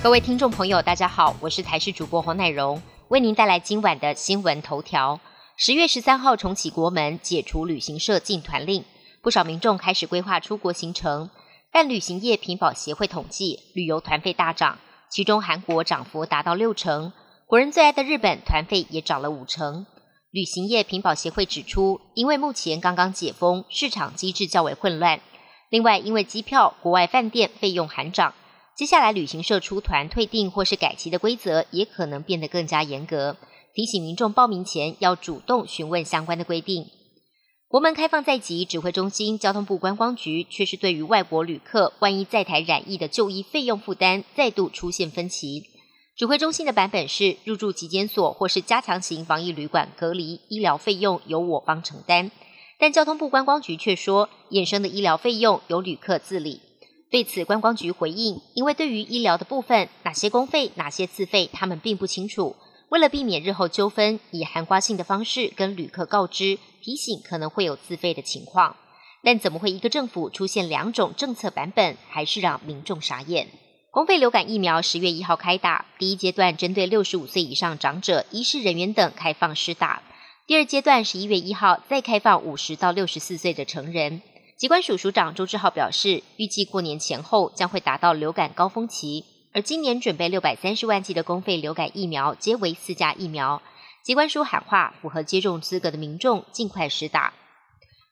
各位听众朋友，大家好，我是台视主播黄乃荣，为您带来今晚的新闻头条。十月十三号重启国门，解除旅行社禁团令，不少民众开始规划出国行程。但旅行业评保协会统计，旅游团费大涨，其中韩国涨幅达到六成，国人最爱的日本团费也涨了五成。旅行业评保协会指出，因为目前刚刚解封，市场机制较为混乱。另外，因为机票、国外饭店费用含涨。接下来，旅行社出团退订或是改期的规则也可能变得更加严格，提醒民众报名前要主动询问相关的规定。国门开放在即，指挥中心、交通部观光局却是对于外国旅客万一在台染疫的就医费用负担再度出现分歧。指挥中心的版本是入住集检所或是加强型防疫旅馆隔离，医疗费用由我方承担，但交通部观光局却说衍生的医疗费用由旅客自理。对此，观光局回应，因为对于医疗的部分，哪些公费、哪些自费，他们并不清楚。为了避免日后纠纷，以含瓜性的方式跟旅客告知，提醒可能会有自费的情况。但怎么会一个政府出现两种政策版本，还是让民众傻眼。公费流感疫苗十月一号开打，第一阶段针对六十五岁以上长者、医师人员等开放施打，第二阶段十一月一号再开放五十到六十四岁的成人。机关署署长周志浩表示，预计过年前后将会达到流感高峰期，而今年准备六百三十万剂的公费流感疫苗皆为四价疫苗。机关署喊话，符合接种资格的民众尽快施打。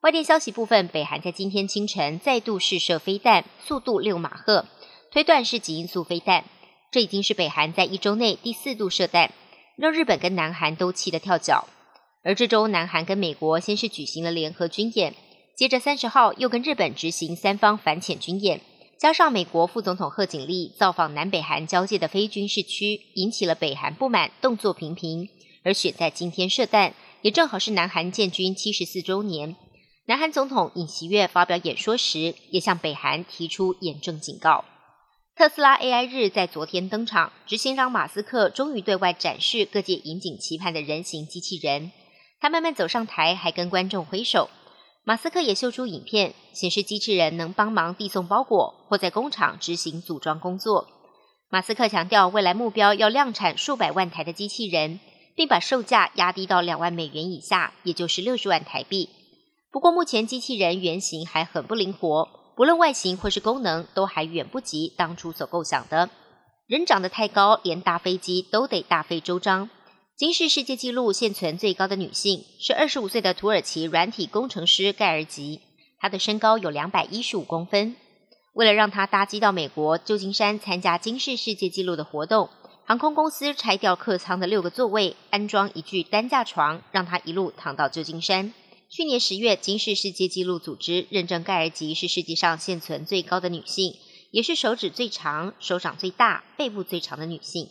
外电消息部分，北韩在今天清晨再度试射飞弹，速度六马赫，推断是极音速飞弹。这已经是北韩在一周内第四度射弹，让日本跟南韩都气得跳脚。而这周，南韩跟美国先是举行了联合军演。接着三十号又跟日本执行三方反潜军演，加上美国副总统贺锦丽造访南北韩交界的非军事区，引起了北韩不满，动作频频。而选在今天射弹，也正好是南韩建军七十四周年。南韩总统尹锡悦发表演说时，也向北韩提出严正警告。特斯拉 AI 日在昨天登场，执行长马斯克终于对外展示各界引颈期盼的人形机器人。他慢慢走上台，还跟观众挥手。马斯克也秀出影片，显示机器人能帮忙递送包裹或在工厂执行组装工作。马斯克强调，未来目标要量产数百万台的机器人，并把售价压低到两万美元以下，也就是六十万台币。不过，目前机器人原型还很不灵活，不论外形或是功能，都还远不及当初所构想的。人长得太高，连搭飞机都得大费周章。金氏世界纪录现存最高的女性是二十五岁的土耳其软体工程师盖尔吉，她的身高有两百一十五公分。为了让她搭机到美国旧金山参加金氏世界纪录的活动，航空公司拆掉客舱的六个座位，安装一具担架床，让她一路躺到旧金山。去年十月，金氏世界纪录组织认证盖尔吉是世界上现存最高的女性，也是手指最长、手掌最大、背部最长的女性。